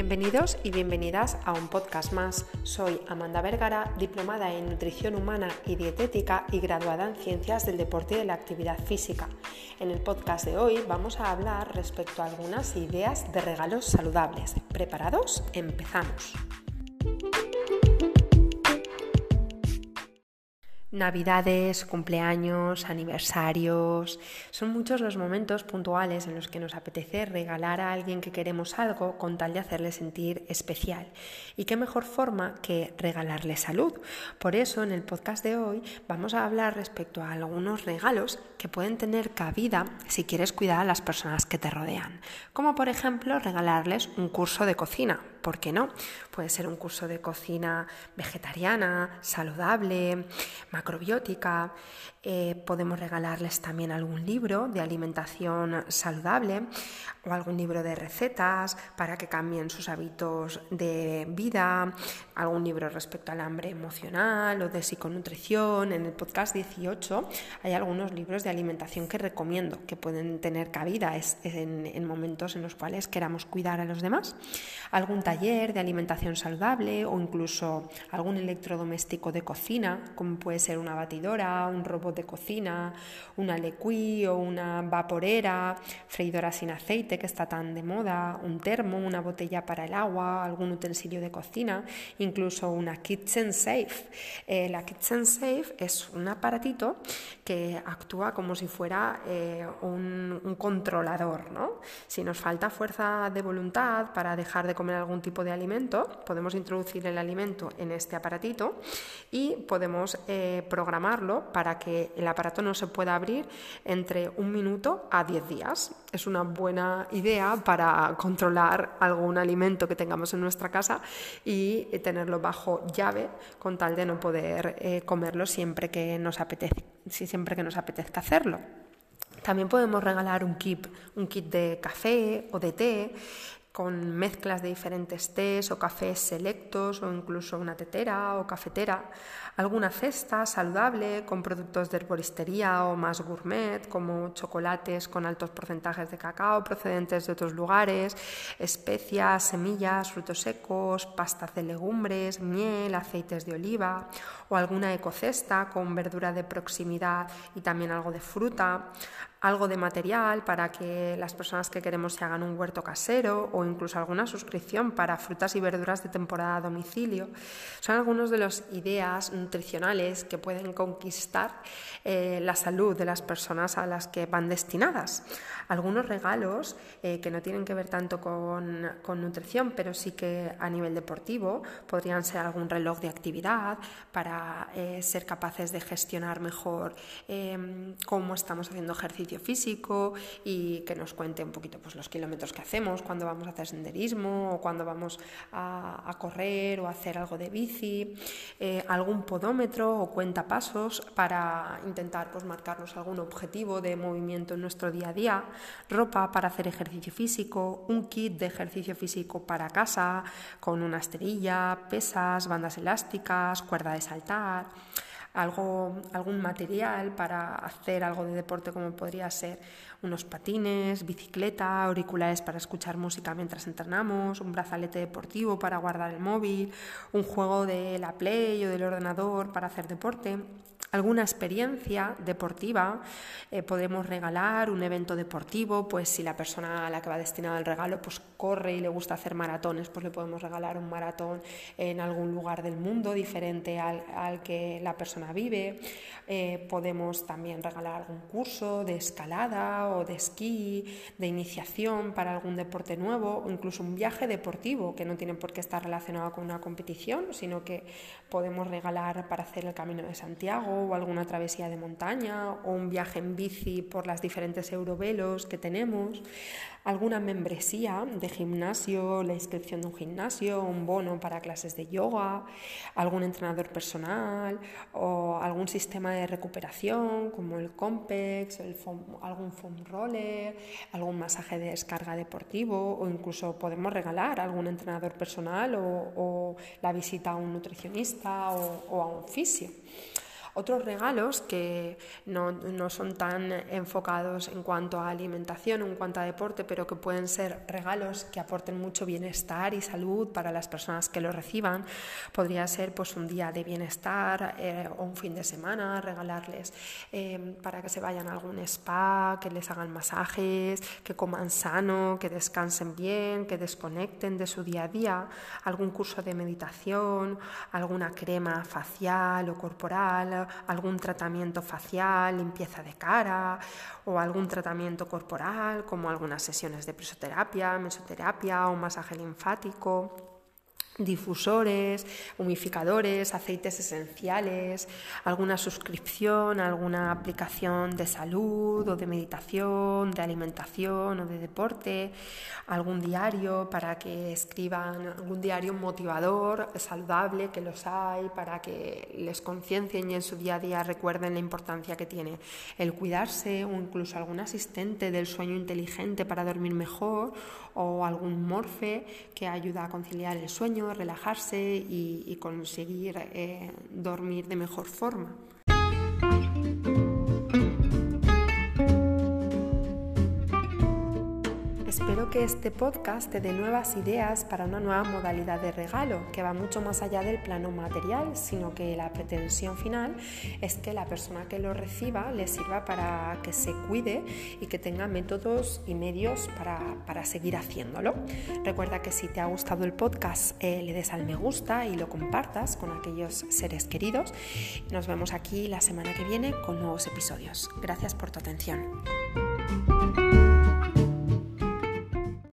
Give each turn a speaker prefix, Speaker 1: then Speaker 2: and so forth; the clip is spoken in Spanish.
Speaker 1: Bienvenidos y bienvenidas a un podcast más. Soy Amanda Vergara, diplomada en nutrición humana y dietética y graduada en ciencias del deporte y de la actividad física. En el podcast de hoy vamos a hablar respecto a algunas ideas de regalos saludables. ¿Preparados? Empezamos. Navidades, cumpleaños, aniversarios. Son muchos los momentos puntuales en los que nos apetece regalar a alguien que queremos algo con tal de hacerle sentir especial. Y qué mejor forma que regalarle salud. Por eso en el podcast de hoy vamos a hablar respecto a algunos regalos que pueden tener cabida si quieres cuidar a las personas que te rodean. Como por ejemplo regalarles un curso de cocina ¿por qué no? Puede ser un curso de cocina vegetariana, saludable, macrobiótica. Eh, podemos regalarles también algún libro de alimentación saludable o algún libro de recetas para que cambien sus hábitos de vida, algún libro respecto al hambre emocional o de psiconutrición. En el podcast 18 hay algunos libros de alimentación que recomiendo que pueden tener cabida en, en momentos en los cuales queramos cuidar a los demás. Algún taller de alimentación saludable o incluso algún electrodoméstico de cocina, como puede ser una batidora, un robot de cocina, una lecuí o una vaporera, freidora sin aceite que está tan de moda, un termo, una botella para el agua, algún utensilio de cocina, incluso una kitchen safe. Eh, la kitchen safe es un aparatito que actúa como si fuera eh, un, controlador. ¿no? Si nos falta fuerza de voluntad para dejar de comer algún tipo de alimento, podemos introducir el alimento en este aparatito y podemos eh, programarlo para que el aparato no se pueda abrir entre un minuto a 10 días. Es una buena idea para controlar algún alimento que tengamos en nuestra casa y tenerlo bajo llave con tal de no poder eh, comerlo siempre que nos apetezca, siempre que nos apetezca hacerlo. También podemos regalar un kit, un kit de café o de té con mezclas de diferentes tés o cafés selectos o incluso una tetera o cafetera, alguna cesta saludable con productos de herboristería o más gourmet como chocolates con altos porcentajes de cacao procedentes de otros lugares, especias, semillas, frutos secos, pastas de legumbres, miel, aceites de oliva o alguna ecocesta con verdura de proximidad y también algo de fruta, algo de material para que las personas que queremos se hagan un huerto casero o incluso alguna suscripción para frutas y verduras de temporada a domicilio. Son algunas de las ideas nutricionales que pueden conquistar eh, la salud de las personas a las que van destinadas. Algunos regalos eh, que no tienen que ver tanto con, nutrición, pero sí que a nivel deportivo podrían ser algún reloj de actividad para eh, ser capaces de gestionar mejor cómo estamos haciendo ejercicio físico y que nos cuente un poquito pues, los kilómetros que hacemos, cuando vamos a hacer senderismo o cuando vamos a, correr o a hacer algo de bici, eh, algún podómetro o cuenta pasos para intentar pues, marcarnos algún objetivo de movimiento en nuestro día a día, ropa para hacer ejercicio físico, un kit de ejercicio físico para casa con una esterilla, pesas, bandas elásticas, cuerda de saltar algo, algún material para hacer algo de deporte como podría ser unos patines, bicicleta, auriculares para escuchar música mientras entrenamos, un brazalete deportivo para guardar el móvil, un juego de la Play o del ordenador para hacer deporte, alguna experiencia deportiva, eh, podemos regalar un evento deportivo, pues si la persona a la que va destinado el regalo pues corre y le gusta hacer maratones, pues le podemos regalar un maratón en algún lugar del mundo diferente al, que la persona vive. Eh, podemos también regalar algún curso de escalada o de esquí, de iniciación para algún deporte nuevo o incluso un viaje deportivo que no tiene por qué estar relacionado con una competición, sino que podemos regalar para hacer el Camino de Santiago o alguna travesía de montaña o un viaje en bici por las diferentes eurovelos que tenemos, alguna membresía de gimnasio, la inscripción de un gimnasio, un bono para clases de yoga, algún entrenador personal o algún sistema de recuperación como el Compex, el algún foam roller, algún masaje de descarga deportivo o incluso podemos regalar algún entrenador personal o, la visita a un nutricionista o, o a un fisio. Otros regalos que no, no, son tan enfocados en cuanto a alimentación, en cuanto a deporte, pero que pueden ser regalos que aporten mucho bienestar y salud para las personas que lo reciban, podría ser pues un día de bienestar eh, o un fin de semana, regalarles eh, para que se vayan a algún spa, que les hagan masajes, que coman sano, que descansen bien, que desconecten de su día a día, algún curso de meditación, alguna crema facial o corporal, algún tratamiento facial, limpieza de cara o algún tratamiento corporal como algunas sesiones de presoterapia, mesoterapia o masaje linfático difusores, humificadores, aceites esenciales, alguna suscripción, alguna aplicación de salud o de meditación, de alimentación o de deporte, algún diario para que escriban, algún diario motivador, saludable, que los hay, para que les conciencien y en su día a día recuerden la importancia que tiene el cuidarse o incluso algún asistente del sueño inteligente para dormir mejor o algún morfe que ayuda a conciliar el sueño, relajarse y, conseguir eh, dormir de mejor forma. Espero que este podcast te dé nuevas ideas para una nueva modalidad de regalo que va mucho más allá del plano material, sino que la pretensión final es que la persona que lo reciba le sirva para que se cuide y que tenga métodos y medios para, seguir haciéndolo. Recuerda que si te ha gustado el podcast eh, le des al me gusta y lo compartas con aquellos seres queridos. Nos vemos aquí la semana que viene con nuevos episodios. Gracias por tu atención.